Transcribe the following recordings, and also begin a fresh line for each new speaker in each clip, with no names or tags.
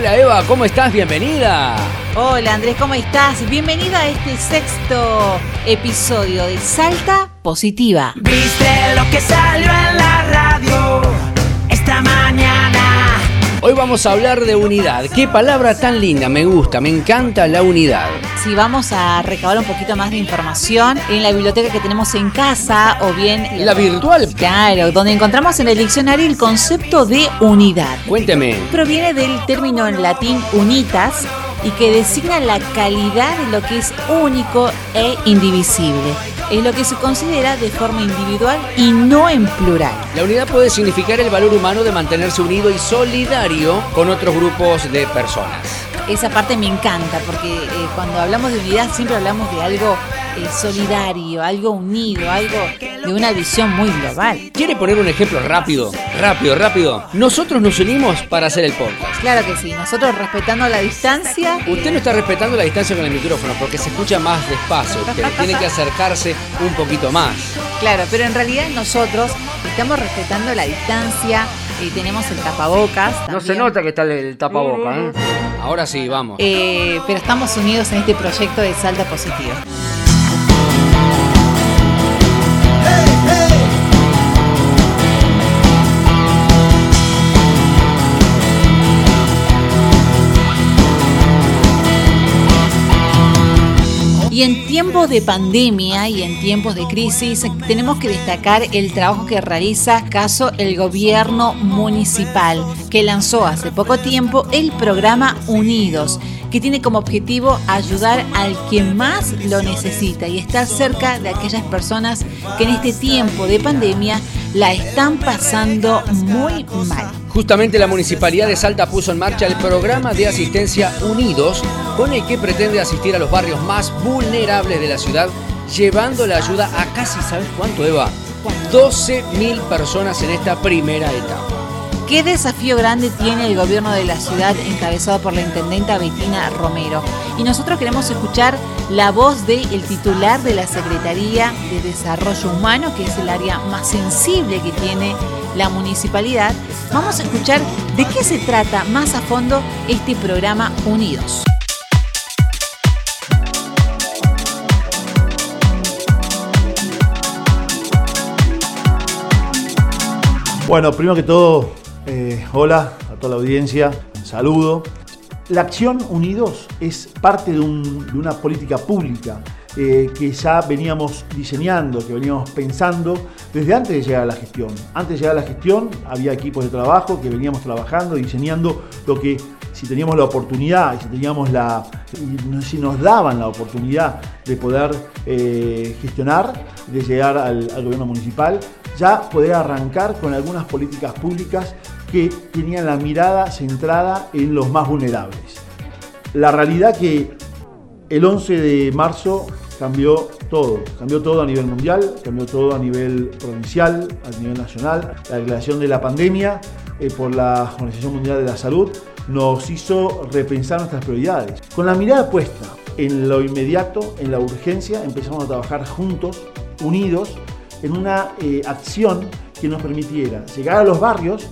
Hola Eva, ¿cómo estás? Bienvenida.
Hola Andrés, ¿cómo estás? Bienvenida a este sexto episodio de Salta Positiva.
¿Viste lo que salió en la radio esta mañana?
Hoy vamos a hablar de unidad. Qué palabra tan linda, me gusta, me encanta la unidad.
Si vamos a recabar un poquito más de información en la biblioteca que tenemos en casa o bien...
¿La virtual?
Claro, donde encontramos en el diccionario el concepto de unidad.
Cuénteme.
Proviene del término en latín unitas y que designa la calidad de lo que es único e indivisible. Es lo que se considera de forma individual y no en plural.
La unidad puede significar el valor humano de mantenerse unido y solidario con otros grupos de personas.
Esa parte me encanta porque eh, cuando hablamos de unidad siempre hablamos de algo eh, solidario, algo unido, algo de una visión muy global.
¿Quiere poner un ejemplo rápido? Rápido, rápido. Nosotros nos unimos para hacer el podcast.
Claro que sí, nosotros respetando la distancia.
Usted no está respetando la distancia con el micrófono porque se escucha más despacio. Usted tiene que acercarse un poquito más.
Claro, pero en realidad nosotros estamos respetando la distancia y tenemos el tapabocas.
No se nota que está el tapabocas, ¿eh? Ahora sí, vamos.
Eh, pero estamos unidos en este proyecto de Salta Positiva. Y en tiempos de pandemia y en tiempos de crisis tenemos que destacar el trabajo que realiza caso el gobierno municipal, que lanzó hace poco tiempo el programa Unidos, que tiene como objetivo ayudar al que más lo necesita y estar cerca de aquellas personas que en este tiempo de pandemia la están pasando muy mal.
Justamente la Municipalidad de Salta puso en marcha el programa de asistencia Unidos, con el que pretende asistir a los barrios más vulnerables de la ciudad, llevando la ayuda a casi, ¿sabes cuánto, Eva? 12.000 personas en esta primera etapa.
¿Qué desafío grande tiene el gobierno de la ciudad encabezado por la intendenta Bettina Romero? Y nosotros queremos escuchar la voz del titular de la Secretaría de Desarrollo Humano, que es el área más sensible que tiene la municipalidad. Vamos a escuchar de qué se trata más a fondo este programa Unidos.
Bueno, primero que todo, eh, hola a toda la audiencia, un saludo. La acción Unidos es parte de, un- de una política pública eh, que ya veníamos diseñando, que veníamos pensando desde antes de llegar a la gestión. Antes de llegar a la gestión había equipos de trabajo que veníamos trabajando, diseñando lo que si teníamos la oportunidad si teníamos la si nos daban la oportunidad de poder eh, gestionar, de llegar al gobierno municipal, ya poder arrancar con algunas políticas públicas que tenían la mirada centrada en los más vulnerables. La realidad que el 11 de marzo cambió todo, cambió todo a nivel mundial, cambió todo a nivel provincial, a nivel nacional. La declaración de la pandemia eh, por la Organización Mundial de la Salud nos hizo repensar nuestras prioridades. Con la mirada puesta en lo inmediato, en la urgencia, empezamos a trabajar juntos, unidos, en una eh, acción que nos permitiera llegar a los barrios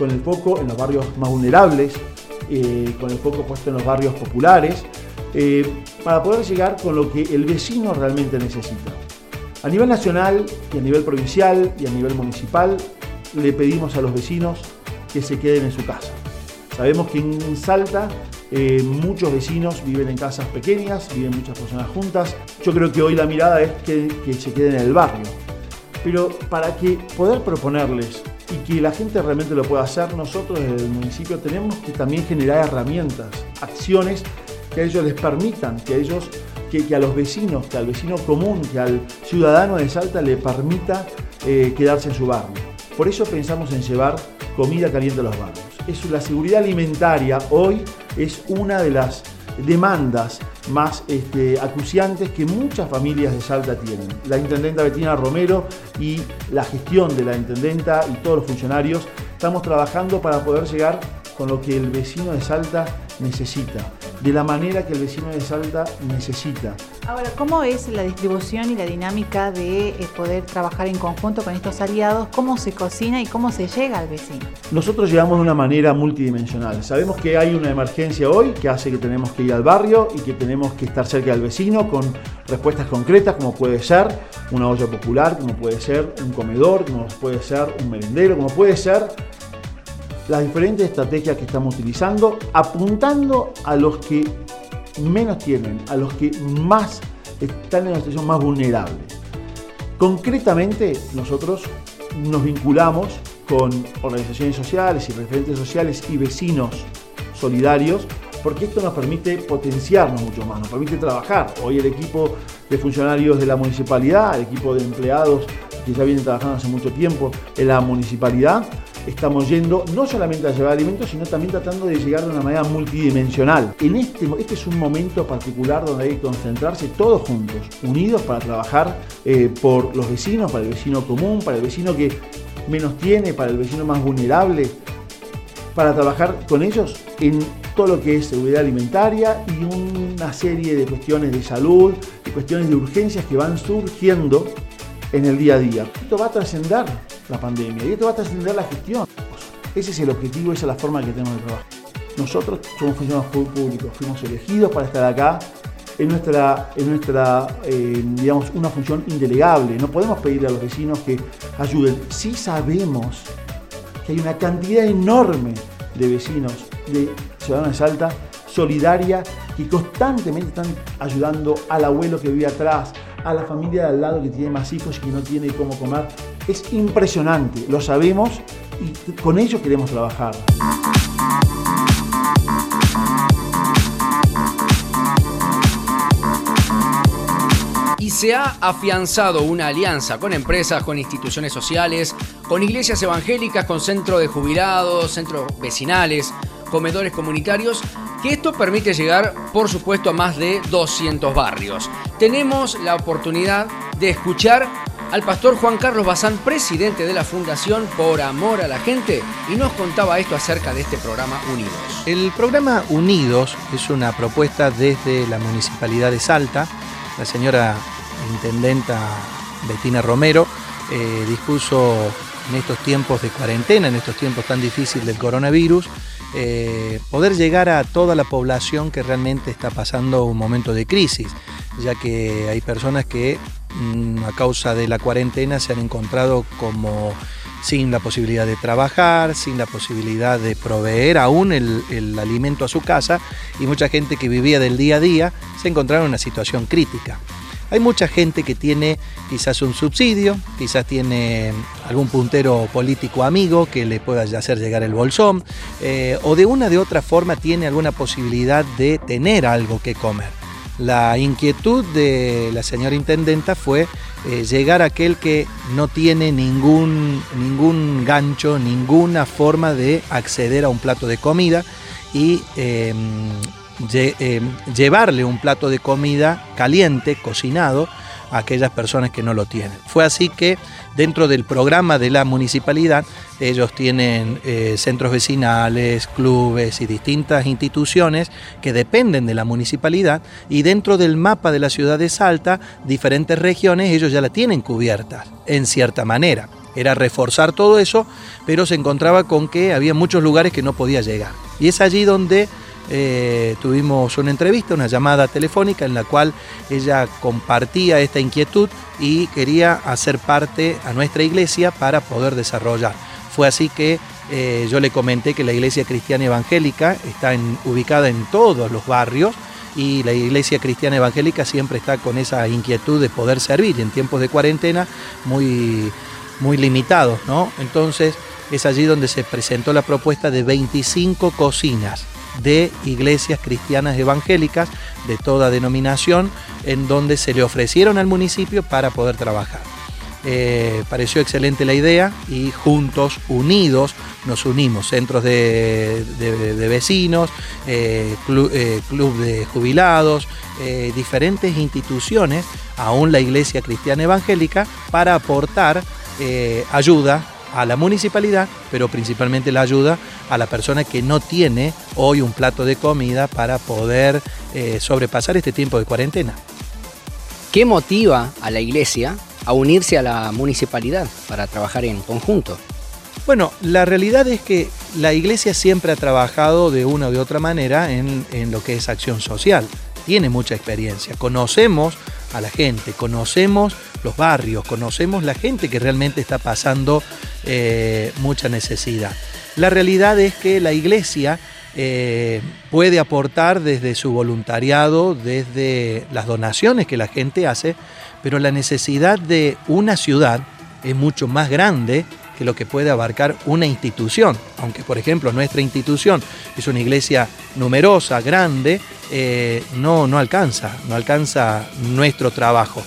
con el foco en los barrios más vulnerables, eh, con el foco puesto en los barrios populares, eh, para poder llegar con lo que el vecino realmente necesita. A nivel nacional y a nivel provincial y a nivel municipal, le pedimos a los vecinos que se queden en su casa. Sabemos que en Salta eh, muchos vecinos viven en casas pequeñas, viven muchas personas juntas. Yo creo que hoy la mirada es que, que se queden en el barrio. Pero para que poder proponerles y que la gente realmente lo pueda hacer, nosotros desde el municipio tenemos que también generar herramientas, acciones que a ellos les permitan, que a ellos, que, a los vecinos, que al vecino común, que al ciudadano de Salta le permita eh, quedarse en su barrio. Por eso pensamos en llevar comida caliente a los barrios. Es la seguridad alimentaria hoy es una de las demandas más este, acuciantes que muchas familias de Salta tienen. La intendenta Bettina Romero y la gestión de la intendenta y todos los funcionarios estamos trabajando para poder llegar con lo que el vecino de Salta necesita. De la manera que el vecino de Salta necesita.
Ahora, ¿cómo es la distribución y la dinámica de eh, poder trabajar en conjunto con estos aliados? ¿Cómo se cocina y cómo se llega al vecino?
Nosotros llegamos de una manera multidimensional. Sabemos que hay una emergencia hoy que hace que tenemos que ir al barrio y que tenemos que estar cerca del vecino con respuestas concretas como puede ser una olla popular, como puede ser un comedor, como puede ser un merendero, como puede ser las diferentes estrategias que estamos utilizando, apuntando a los que menos tienen, a los que más están en una situación más vulnerable. Concretamente, nosotros nos vinculamos con organizaciones sociales y referentes sociales y vecinos solidarios, porque esto nos permite potenciarnos mucho más, nos permite trabajar. Hoy el equipo de funcionarios de la municipalidad, el equipo de empleados que ya vienen trabajando hace mucho tiempo en la municipalidad, estamos yendo no solamente a llevar alimentos, sino también tratando de llegar de una manera multidimensional. En este, este es un momento particular donde hay que concentrarse todos juntos, unidos para trabajar eh, por los vecinos, para el vecino común, para el vecino que menos tiene, para el vecino más vulnerable, para trabajar con ellos en todo lo que es seguridad alimentaria y una serie de cuestiones de salud, y cuestiones de urgencias que van surgiendo en el día a día. Esto va a trascender la pandemia y esto va a trascender la gestión. Ese es el objetivo, esa es la forma que tenemos de trabajar. Nosotros somos funcionarios públicos, fuimos elegidos para estar acá. en nuestra, en nuestra eh, digamos, una función indelegable. No podemos pedirle a los vecinos que ayuden. Sí sabemos que hay una cantidad enorme de vecinos, de ciudadanos de Salta, solidaria, que constantemente están ayudando al abuelo que vive atrás, a la familia de al lado que tiene más hijos y que no tiene cómo comer. Es impresionante, lo sabemos y con ellos queremos trabajar.
y se ha afianzado una alianza con empresas, con instituciones sociales, con iglesias evangélicas, con centros de jubilados, centros vecinales, comedores comunitarios, que esto permite llegar, por supuesto, a más de 200 barrios. Tenemos la oportunidad de escuchar al pastor Juan Carlos Bazán, presidente de la Fundación Por Amor a la Gente, y nos contaba esto acerca de este programa Unidos.
El programa Unidos es una propuesta desde la Municipalidad de Salta. La señora intendenta Bettina Romero eh, dispuso en estos tiempos de cuarentena, en estos tiempos tan difíciles del coronavirus, eh, poder llegar a toda la población que realmente está pasando un momento de crisis, ya que hay personas que mm, a causa de la cuarentena se han encontrado como sin la posibilidad de trabajar, sin la posibilidad de proveer aún el, alimento a su casa y mucha gente que vivía del día a día se encontraron en una situación crítica. Hay mucha gente que tiene quizás un subsidio, quizás tiene algún puntero político amigo que le pueda hacer llegar el bolsón, eh, o de una de otra forma tiene alguna posibilidad de tener algo que comer. La inquietud de la señora intendenta fue eh, llegar a aquel que no tiene ningún, ningún gancho, ninguna forma de acceder a un plato de comida y eh, eh, llevarle un plato de comida caliente, cocinado, a aquellas personas que no lo tienen. Fue así que dentro del programa de la municipalidad ellos tienen eh, centros vecinales, clubes y distintas instituciones que dependen de la municipalidad y dentro del mapa de la ciudad de Salta, diferentes regiones ellos ya la tienen cubiertas en cierta manera. Era reforzar todo eso, pero se encontraba con que había muchos lugares que no podía llegar. Y es allí donde eh, tuvimos una entrevista, una llamada telefónica en la cual ella compartía esta inquietud y quería hacer parte a nuestra iglesia para poder desarrollar. Fue así que eh, yo le comenté que la iglesia cristiana evangélica está ubicada en todos los barrios y la iglesia cristiana evangélica siempre está con esa inquietud de poder servir en tiempos de cuarentena muy, muy limitados, ¿no? Entonces es allí donde se presentó la propuesta de 25 cocinas de iglesias cristianas evangélicas de toda denominación en donde se le ofrecieron al municipio para poder trabajar. Eh, pareció excelente la idea y juntos, unidos, nos unimos, centros de, vecinos, eh, eh, club, de jubilados, diferentes instituciones, aún la Iglesia Cristiana Evangélica, para aportar ayuda a la municipalidad, pero principalmente la ayuda a la persona que no tiene hoy un plato de comida para poder eh, sobrepasar este tiempo de cuarentena.
¿Qué motiva a la iglesia a unirse a la municipalidad para trabajar en conjunto?
Bueno, la realidad es que la iglesia siempre ha trabajado de una u de otra manera en, en lo que es acción social. Tiene mucha experiencia. Conocemos a la gente, conocemos los barrios, conocemos la gente que realmente está pasando eh, mucha necesidad. La realidad es que la iglesia eh, puede aportar desde su voluntariado, desde las donaciones que la gente hace, pero la necesidad de una ciudad es mucho más grande que lo que puede abarcar una institución. Aunque, por ejemplo, nuestra institución es una iglesia numerosa, grande, eh, no, no alcanza, no alcanza nuestro trabajo.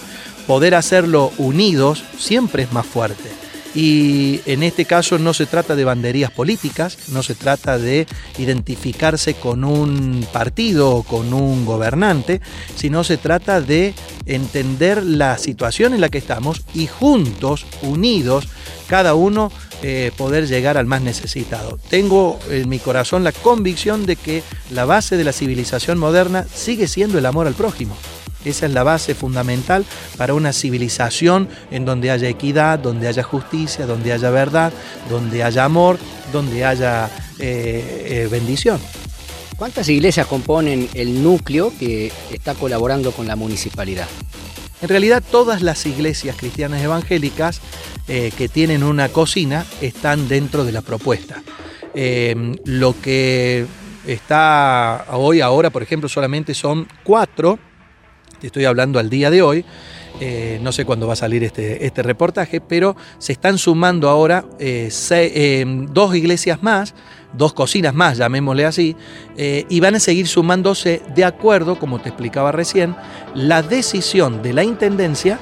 Poder hacerlo unidos siempre es más fuerte. Y en este caso no se trata de banderías políticas, no se trata de identificarse con un partido o con un gobernante, sino se trata de entender la situación en la que estamos y juntos, unidos, cada uno eh, poder llegar al más necesitado. Tengo en mi corazón la convicción de que la base de la civilización moderna sigue siendo el amor al prójimo. Esa es la base fundamental para una civilización en donde haya equidad, donde haya justicia, donde haya verdad, donde haya amor, donde haya eh, eh, bendición.
¿Cuántas iglesias componen el núcleo que está colaborando con la municipalidad?
En realidad todas las iglesias cristianas evangélicas eh, que tienen una cocina están dentro de la propuesta. lo que está hoy, ahora, por ejemplo, solamente son cuatro estoy hablando al día de hoy, eh, no sé cuándo va a salir este, este reportaje, pero se están sumando ahora eh, eh, dos iglesias más, dos cocinas más, llamémosle así, y van a seguir sumándose de acuerdo, como te explicaba recién, la decisión de la Intendencia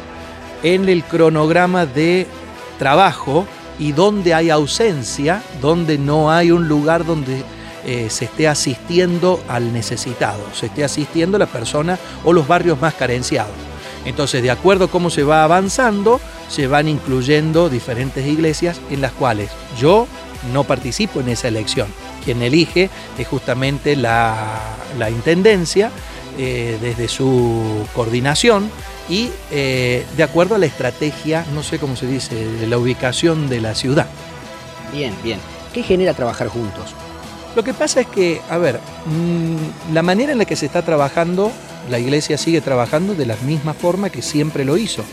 en el cronograma de trabajo y donde hay ausencia, donde no hay un lugar donde eh, se esté asistiendo al necesitado, se esté asistiendo a la persona o los barrios más carenciados. Entonces, de acuerdo a cómo se va avanzando, se van incluyendo diferentes iglesias en las cuales yo no participo en esa elección. Quien elige es justamente la, Intendencia eh, desde su coordinación y eh, de acuerdo a la estrategia, no sé cómo se dice, de la ubicación de la ciudad.
Bien, bien. ¿Qué genera trabajar juntos?
Lo que pasa es que, a ver, mm, la manera en la que se está trabajando, la iglesia sigue trabajando de la misma forma que siempre lo hizo,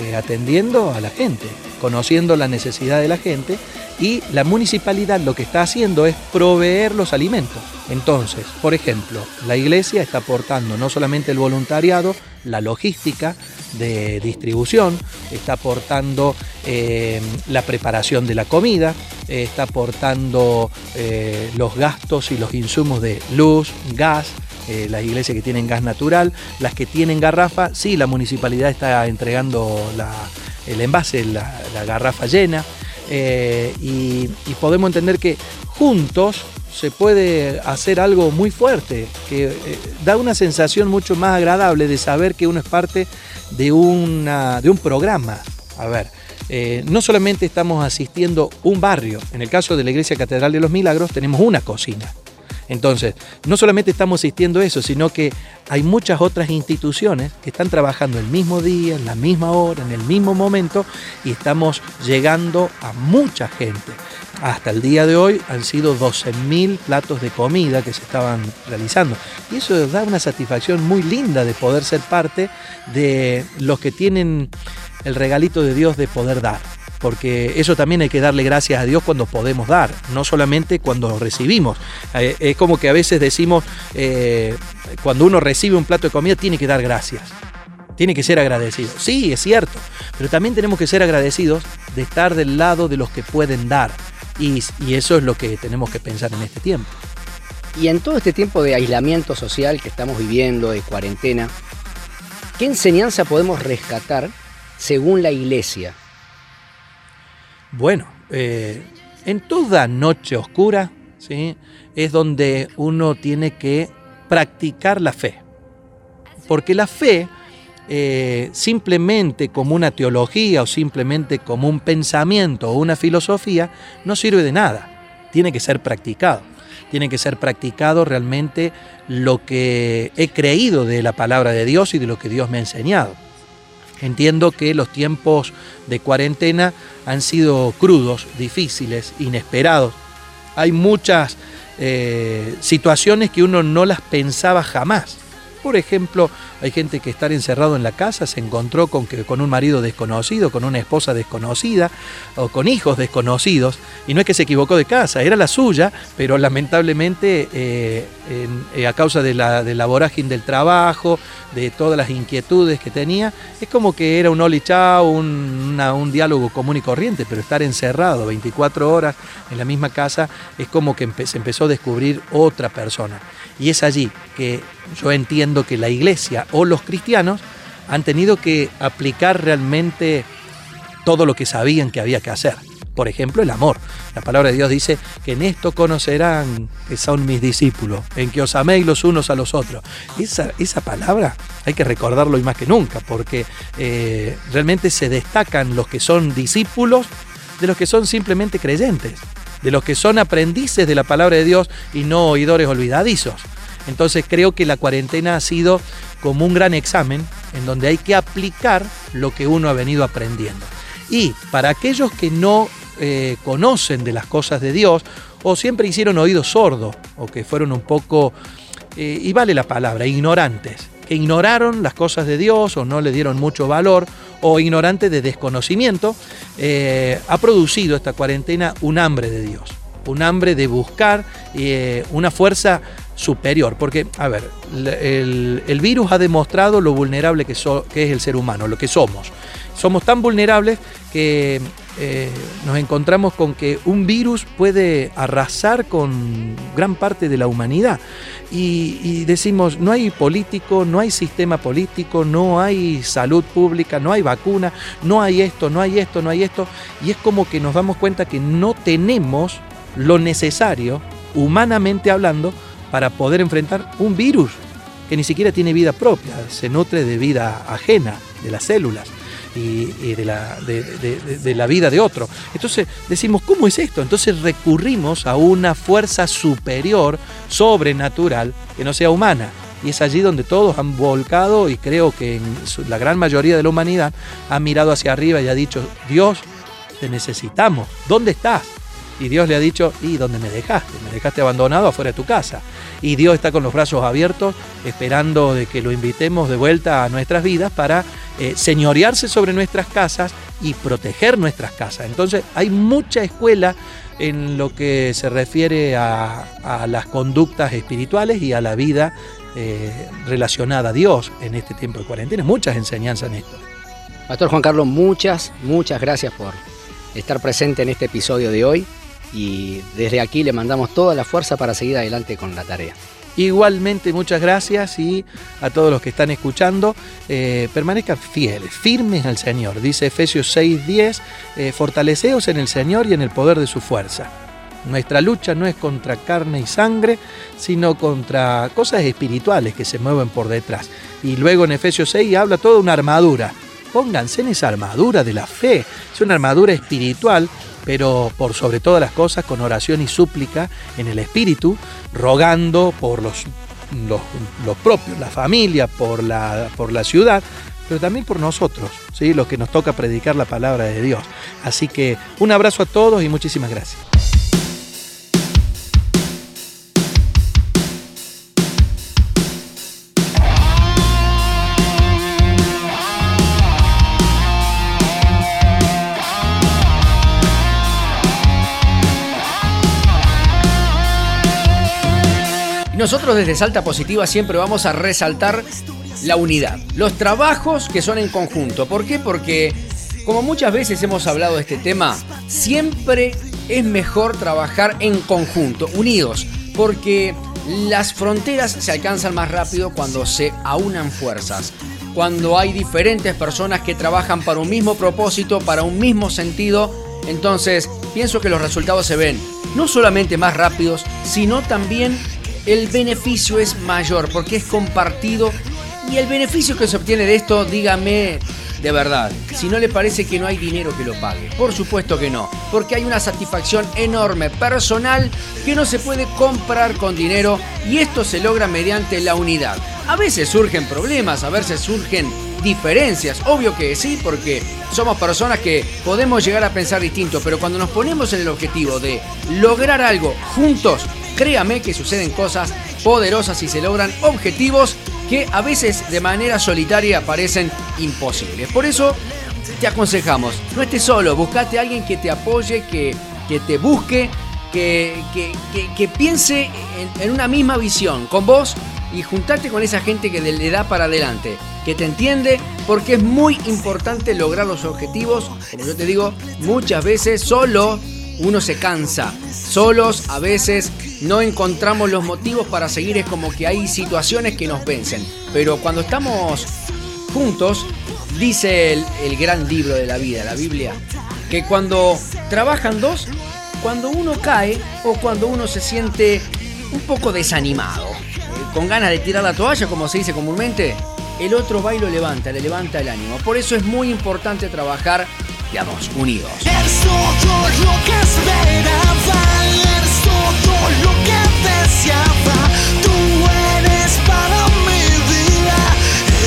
eh, atendiendo a la gente, conociendo la necesidad de la gente y la municipalidad lo que está haciendo es proveer los alimentos. Entonces, por ejemplo, la iglesia está aportando no solamente el voluntariado, la logística de distribución, está aportando eh, la preparación de la comida, está aportando eh, los gastos y los insumos de luz, gas, eh, las iglesias que tienen gas natural, las que tienen garrafa, sí, la municipalidad está entregando el envase, la, garrafa llena, y podemos entender que juntos se puede hacer algo muy fuerte, que eh, da una sensación mucho más agradable de saber que uno es parte de, una, de un programa. A ver, eh, no solamente estamos asistiendo un barrio, en el caso de la Iglesia Catedral de los Milagros tenemos una cocina. Entonces, no solamente estamos asistiendo eso, sino que hay muchas otras instituciones que están trabajando el mismo día, en la misma hora, en el mismo momento y estamos llegando a mucha gente. Hasta el día de hoy han sido 12.000 platos de comida que se estaban realizando. Y eso da una satisfacción muy linda de poder ser parte de los que tienen el regalito de Dios de poder dar porque eso también hay que darle gracias a Dios cuando podemos dar, no solamente cuando recibimos. Eh, es como que a veces decimos, eh, cuando uno recibe un plato de comida, tiene que dar gracias. Tiene que ser agradecido. Sí, es cierto, pero también tenemos que ser agradecidos de estar del lado de los que pueden dar. Y, y eso es lo que tenemos que pensar en este tiempo.
Y en todo este tiempo de aislamiento social que estamos viviendo, de cuarentena, ¿qué enseñanza podemos rescatar según la iglesia
bueno, eh, en toda noche oscura ¿sí? es donde uno tiene que practicar la fe. Porque la fe eh, simplemente como una teología o simplemente como un pensamiento o una filosofía, no sirve de nada. Tiene que ser practicado. Tiene que ser practicado realmente lo que he creído de la palabra de Dios y de lo que Dios me ha enseñado. Entiendo que los tiempos de cuarentena han sido crudos, difíciles, inesperados. Hay muchas eh, situaciones que uno no las pensaba jamás. Por ejemplo, hay gente que estar encerrado en la casa se encontró con, que, con un marido desconocido, con una esposa desconocida o con hijos desconocidos. Y no es que se equivocó de casa, era la suya, pero lamentablemente eh, eh, a causa de la, de la vorágine del trabajo, de todas las inquietudes que tenía, es como que era un oli chao, un, un diálogo común y corriente, pero estar encerrado 24 horas en la misma casa es como que se empezó a descubrir otra persona. Y es allí que yo entiendo que la iglesia o los cristianos han tenido que aplicar realmente todo lo que sabían que había que hacer. Por ejemplo, el amor. La palabra de Dios dice que en esto conocerán que son mis discípulos, en que os améis los unos a los otros. Esa, esa palabra hay que recordarlo y más que nunca, porque eh, realmente se destacan los que son discípulos de los que son simplemente creyentes de los que son aprendices de la palabra de Dios y no oidores olvidadizos. Entonces creo que la cuarentena ha sido como un gran examen en donde hay que aplicar lo que uno ha venido aprendiendo. Y para aquellos que no eh, conocen de las cosas de Dios o siempre hicieron oído sordo o que fueron un poco, eh, y vale la palabra, ignorantes, que ignoraron las cosas de Dios o no le dieron mucho valor o ignorantes de desconocimiento, eh, ha producido esta cuarentena un hambre de Dios, un hambre de buscar eh, una fuerza superior, porque, a ver, el, virus ha demostrado lo vulnerable que, que es el ser humano, lo que somos. Somos tan vulnerables que eh, nos encontramos con que un virus puede arrasar con gran parte de la humanidad. Y, decimos, no hay político, no hay sistema político, no hay salud pública, no hay vacuna, no hay esto, no hay esto, no hay esto. Y es como que nos damos cuenta que no tenemos lo necesario, humanamente hablando, para poder enfrentar un virus que ni siquiera tiene vida propia, se nutre de vida ajena, de las células y, de, la, de, la vida de otro. Entonces decimos, ¿cómo es esto? Entonces recurrimos a una fuerza superior, sobrenatural, que no sea humana. Y es allí donde todos han volcado y creo que la gran mayoría de la humanidad ha mirado hacia arriba y ha dicho, Dios, te necesitamos, ¿dónde estás? Y Dios le ha dicho, ¿y dónde me dejaste? Me dejaste abandonado afuera de tu casa. Y Dios está con los brazos abiertos, esperando de que lo invitemos de vuelta a nuestras vidas para eh, señorearse sobre nuestras casas y proteger nuestras casas. Entonces hay mucha escuela en lo que se refiere a, las conductas espirituales y a la vida eh, relacionada a Dios en este tiempo de cuarentena. Muchas enseñanzas en esto.
Pastor Juan Carlos, muchas, muchas gracias por estar presente en este episodio de hoy y desde aquí le mandamos toda la fuerza para seguir adelante con la tarea.
Igualmente muchas gracias y a todos los que están escuchando, eh, permanezcan fieles, firmes al Señor. Dice Efesios 6:10, eh, fortaleceos en el Señor y en el poder de su fuerza. Nuestra lucha no es contra carne y sangre, sino contra cosas espirituales que se mueven por detrás. Y luego en Efesios 6 habla toda una armadura. Pónganse en esa armadura de la fe. Es una armadura espiritual pero por sobre todas las cosas con oración y súplica en el Espíritu, rogando por los, los, propios, la familia, por la, por la ciudad, pero también por nosotros, ¿sí? los que nos toca predicar la palabra de Dios. Así que un abrazo a todos y muchísimas gracias.
Nosotros desde Salta Positiva siempre vamos a resaltar la unidad, los trabajos que son en conjunto. ¿Por qué? Porque como muchas veces hemos hablado de este tema, siempre es mejor trabajar en conjunto, unidos, porque las fronteras se alcanzan más rápido cuando se aunan fuerzas, cuando hay diferentes personas que trabajan para un mismo propósito, para un mismo sentido. Entonces, pienso que los resultados se ven no solamente más rápidos, sino también el beneficio es mayor porque es compartido Y el beneficio que se obtiene de esto, dígame de verdad, si no le parece que no hay dinero que lo pague. Por supuesto que no, porque hay una satisfacción enorme personal que no se puede comprar con dinero y esto se logra mediante la unidad. A veces surgen problemas, a veces surgen diferencias, obvio que sí, porque somos personas que podemos llegar a pensar distinto, pero cuando nos ponemos en el objetivo de lograr algo juntos, créame que suceden cosas poderosas y se logran objetivos que a veces de manera solitaria parecen imposibles. Por eso te aconsejamos, no estés solo, buscate a alguien que te apoye, que, que te busque, que, que, piense en, una misma visión con vos y juntarte con esa gente que le da para adelante, que te entiende, porque es muy importante lograr los objetivos, como yo te digo, muchas veces solo uno se cansa. Solos a veces no encontramos los motivos para seguir, es como que hay situaciones que nos vencen. Pero cuando estamos juntos, dice el, gran libro de la vida, la Biblia, que cuando trabajan dos, cuando uno cae o cuando uno se siente un poco desanimado, eh, con ganas de tirar la toalla, como se dice comúnmente, el otro va y lo levanta, le levanta el ánimo. Por eso es muy importante trabajar unidos. Es todo lo que esperaba, es todo lo que deseaba. Tú eres para mi vida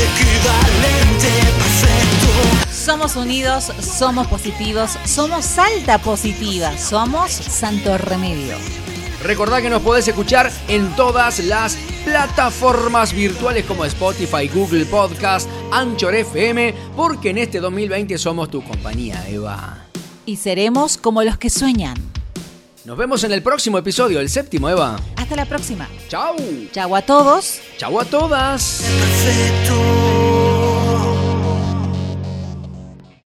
equivalente perfecto. Somos unidos, somos positivos, somos Salta Positiva, somos Santo Remedio.
Recordad que nos podés escuchar en todas las plataformas virtuales como Spotify, Google Podcast, Anchor FM, porque en este 2020 somos tu compañía, Eva.
Y seremos como los que sueñan.
Nos vemos en el próximo episodio, el séptimo, Eva.
Hasta la próxima.
Chau.
Chau a todos.
Chau a todas. Perfecto.